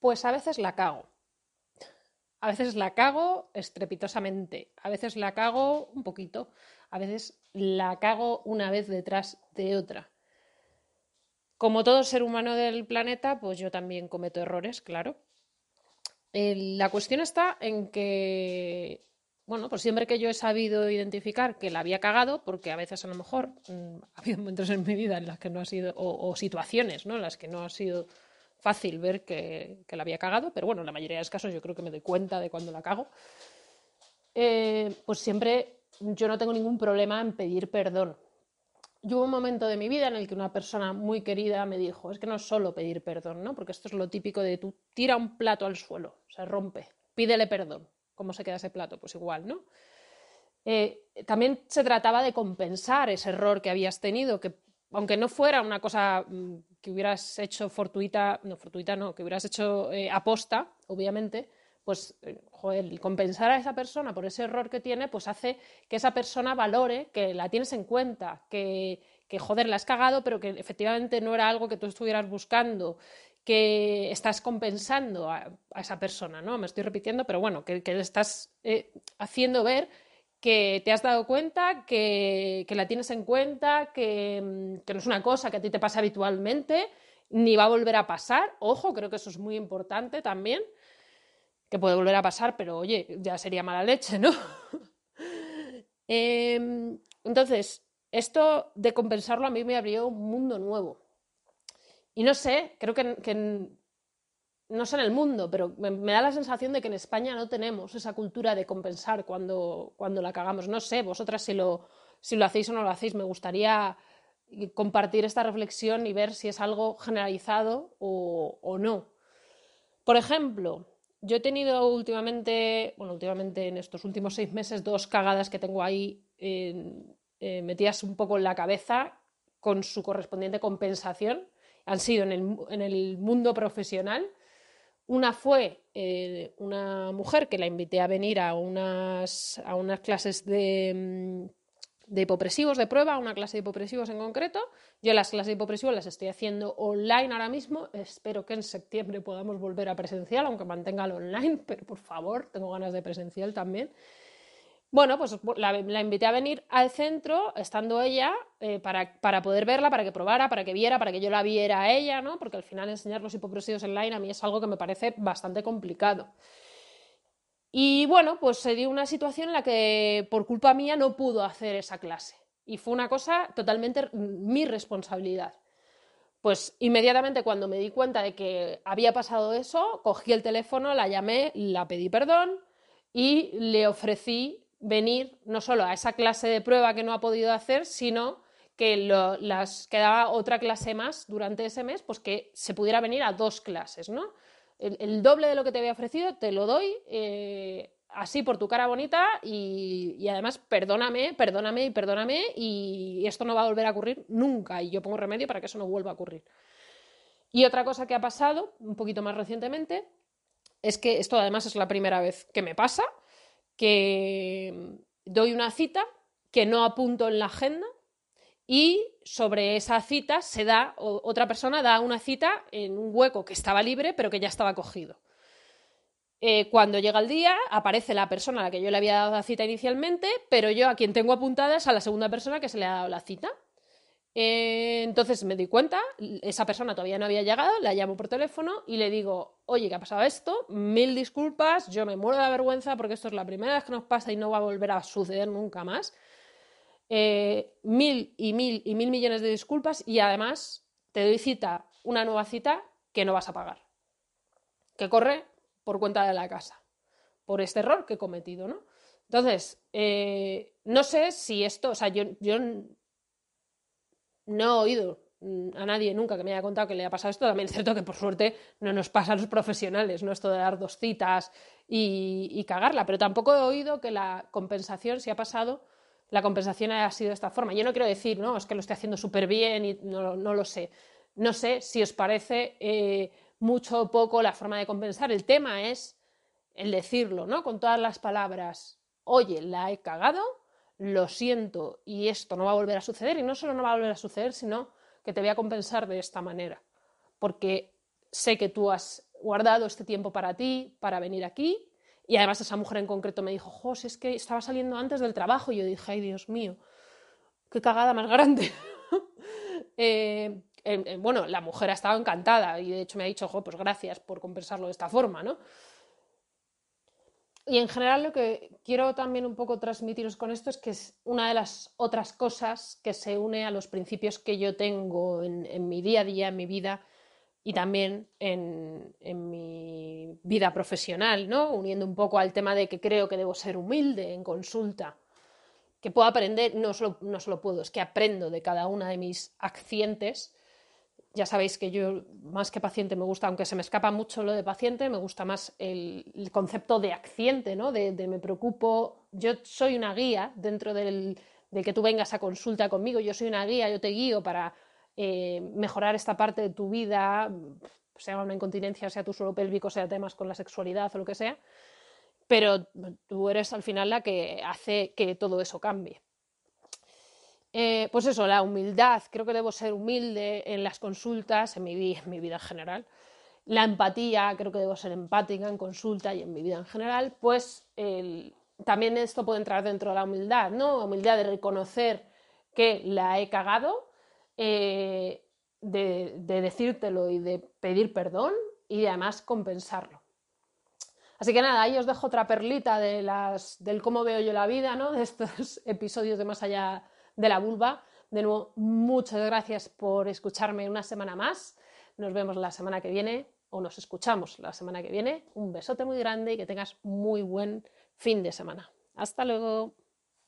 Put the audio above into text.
Pues a veces la cago. A veces la cago estrepitosamente, a veces la cago un poquito, a veces la cago una vez detrás de otra. Como todo ser humano del planeta, pues yo también cometo errores, claro. la cuestión está en que, bueno, pues siempre que yo he sabido identificar que la había cagado, porque a veces a lo mejor mm, ha habido momentos en mi vida en las que no ha sido, o, situaciones, ¿no? En las que no ha sido fácil ver que, la había cagado, pero bueno, en la mayoría de los casos yo creo que me doy cuenta de cuando la cago. Eh, pues siempre yo no tengo ningún problema en pedir perdón. Yo hubo un momento de mi vida en el que una persona muy querida me dijo, es que no es solo pedir perdón, ¿no? Porque esto es lo típico de tú tira un plato al suelo, se rompe, pídele perdón. ¿Cómo se queda ese plato? Pues igual, ¿no? Eh, también se trataba de compensar ese error que habías tenido, que aunque no fuera una cosa mm, que hubieras hecho fortuita, no, fortuita no, que hubieras hecho eh, aposta, obviamente, pues, eh, joder, compensar a esa persona por ese error que tiene, pues hace que esa persona valore que la tienes en cuenta, que, que joder, la has cagado, pero que efectivamente no era algo que tú estuvieras buscando, que estás compensando a, esa persona, ¿no? Me estoy repitiendo, pero bueno, que, le estás eh, haciendo ver que te has dado cuenta, que, la tienes en cuenta, que, que, no es una cosa que a ti te pasa habitualmente, ni va a volver a pasar. Ojo, creo que eso es muy importante también que puede volver a pasar, pero oye, ya sería mala leche, ¿no? Em, entonces, esto de compensarlo a mí me abrió un mundo nuevo. Y no sé, creo que, no sé en el mundo, pero me, da la sensación de que en España no tenemos esa cultura de compensar cuando, cuando la cagamos. No sé, vosotras si lo, si lo hacéis o no lo hacéis, me gustaría compartir esta reflexión y ver si es algo generalizado o, o no. Por ejemplo, yo he tenido últimamente, bueno, últimamente en estos últimos seis meses, dos cagadas que tengo ahí eh, metidas un poco en la cabeza con su correspondiente compensación. Han sido en el, mundo profesional. Una fue eh, una mujer que la invité a venir a unas, a unas clases de, mm, de hipopresivos de prueba, una clase de hipopresivos en concreto. Yo las clases de hipopresivos las estoy haciendo online ahora mismo. Espero que en septiembre podamos volver a presencial, aunque mantenga el online, pero por favor, tengo ganas de presencial también. Bueno, pues la, invité a venir al centro, estando ella, eh, para, para, poder verla, para que probara, para que viera, para que yo la viera a ella, ¿no? Porque al final enseñar los hipopresivos online a mí es algo que me parece bastante complicado. Y bueno, pues se dio una situación en la que por culpa mía no pudo hacer esa clase. Y fue una cosa totalmente mi responsabilidad. Pues inmediatamente cuando me di cuenta de que había pasado eso, cogí el teléfono, la llamé, la pedí perdón y le ofrecí venir no solo a esa clase de prueba que no ha podido hacer, sino que las quedaba otra clase más durante ese mes, pues que se pudiera venir a dos clases, ¿no? el, doble de lo que te había ofrecido, te lo doy eh, así por tu cara bonita y, además perdóname, perdóname y perdóname y esto no va a volver a ocurrir nunca y yo pongo remedio para que eso no vuelva a ocurrir. Y otra cosa que ha pasado un poquito más recientemente es que esto además es la primera vez que me pasa, que doy una cita que no apunto en la agenda y sobre esa cita se da, otra persona da una cita en un hueco que estaba libre pero que ya estaba cogido. Eh, cuando llega el día, aparece la persona a la que yo le había dado la cita inicialmente, pero yo a quien tengo apuntada es a la segunda persona que se le ha dado la cita. Eh, entonces me di cuenta, esa persona todavía no había llegado, la llamo por teléfono y le digo, oye, ¿qué ha pasado esto? Mil disculpas, yo me muero de vergüenza porque esto es la primera vez que nos pasa y no va a volver a suceder nunca más. Eh, mil y mil y mil millones de disculpas y además te doy cita, una nueva cita que no vas a pagar, que corre por cuenta de la casa, por este error que he cometido, ¿no? Entonces, eh, no sé si esto, o sea, yo no he oído a nadie nunca que me haya contado que le haya pasado esto. También es cierto que por suerte no nos pasa a los profesionales, no esto de dar dos citas y, cagarla, pero tampoco he oído que la compensación se ha pasado la compensación ha sido de esta forma. Yo no quiero decir, no, es que lo estoy haciendo súper bien y no, lo sé. No sé si os parece eh, mucho o poco la forma de compensar. El tema es el decirlo, ¿no? Con todas las palabras, oye, la he cagado, lo siento y esto no va a volver a suceder. Y no solo no va a volver a suceder, sino que te voy a compensar de esta manera. Porque sé que tú has guardado este tiempo para ti, para venir aquí. Y además esa mujer en concreto me dijo, Jos, es que estaba saliendo antes del trabajo. Y yo dije, ay, Dios mío, qué cagada más grande. Eh, bueno, la mujer ha estado encantada y de hecho me ha dicho, jo, pues gracias por compensarlo de esta forma, ¿no? Y en general lo que quiero también un poco transmitiros con esto es que es una de las otras cosas que se une a los principios que yo tengo en, mi día a día, en mi vida y también en, en, mi vida profesional, ¿no? Uniendo un poco al tema de que creo que debo ser humilde en consulta que puedo aprender, no solo, no solo puedo, es que aprendo de cada una de mis accientes. Ya sabéis que yo, más que paciente, me gusta, aunque se me escapa mucho lo de paciente, me gusta más el, concepto de acciente, ¿no? De, me preocupo. Yo soy una guía dentro del, de que tú vengas a consulta conmigo, yo soy una guía, yo te guío para eh, mejorar esta parte de tu vida, sea una incontinencia, sea tu suelo pélvico, sea temas con la sexualidad o lo que sea pero tú eres al final la que hace que todo eso cambie. Eh, pues eso, la humildad, creo que debo ser humilde en las consultas, en mi, vida en general. La empatía, creo que debo ser empática en consulta y en mi vida en general. Pues también esto puede entrar dentro de la humildad, ¿no? Humildad de reconocer que la he cagado, eh, de, de decírtelo y de pedir perdón y además compensarlo. Así que nada, ahí os dejo otra perlita de las, del cómo veo yo la vida, ¿no? de estos episodios de Más allá de la vulva. De nuevo, muchas gracias por escucharme una semana más. Nos vemos la semana que viene o nos escuchamos la semana que viene. Un besote muy grande y que tengas muy buen fin de semana. Hasta luego.